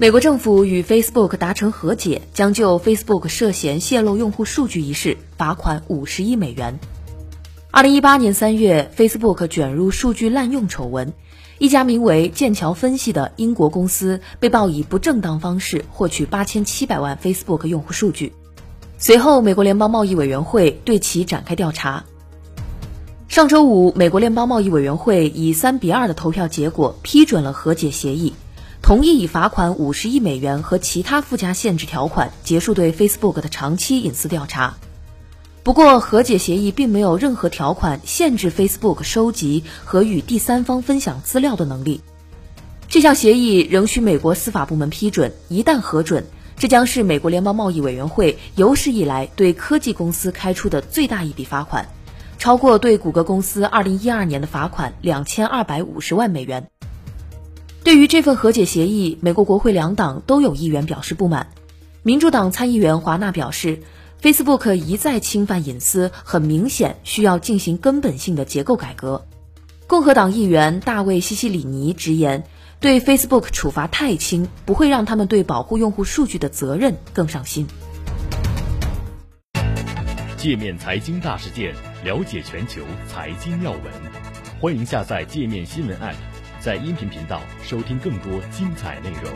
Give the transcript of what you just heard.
美国政府与 Facebook 达成和解，将就 Facebook 涉嫌泄露用户数据一事罚款五十亿美元。二零一八年三月，Facebook 卷入数据滥用丑闻，一家名为剑桥分析的英国公司被曝以不正当方式获取八千七百万 Facebook 用户数据。随后，美国联邦贸易委员会对其展开调查。上周五，美国联邦贸易委员会以三比二的投票结果批准了和解协议。同意以罚款五十亿美元和其他附加限制条款结束对 Facebook 的长期隐私调查。不过，和解协议并没有任何条款限制 Facebook 收集和与第三方分享资料的能力。这项协议仍需美国司法部门批准。一旦核准，这将是美国联邦贸易委员会有史以来对科技公司开出的最大一笔罚款，超过对谷歌公司2012年的罚款两千二百五十万美元。对于这份和解协议，美国国会两党都有议员表示不满。民主党参议员华纳表示，Facebook 一再侵犯隐私，很明显需要进行根本性的结构改革。共和党议员大卫西西里尼直言，对 Facebook 处罚太轻，不会让他们对保护用户数据的责任更上心。界面财经大事件，了解全球财经要闻，欢迎下载界面新闻 App。在音频频道收听更多精彩内容。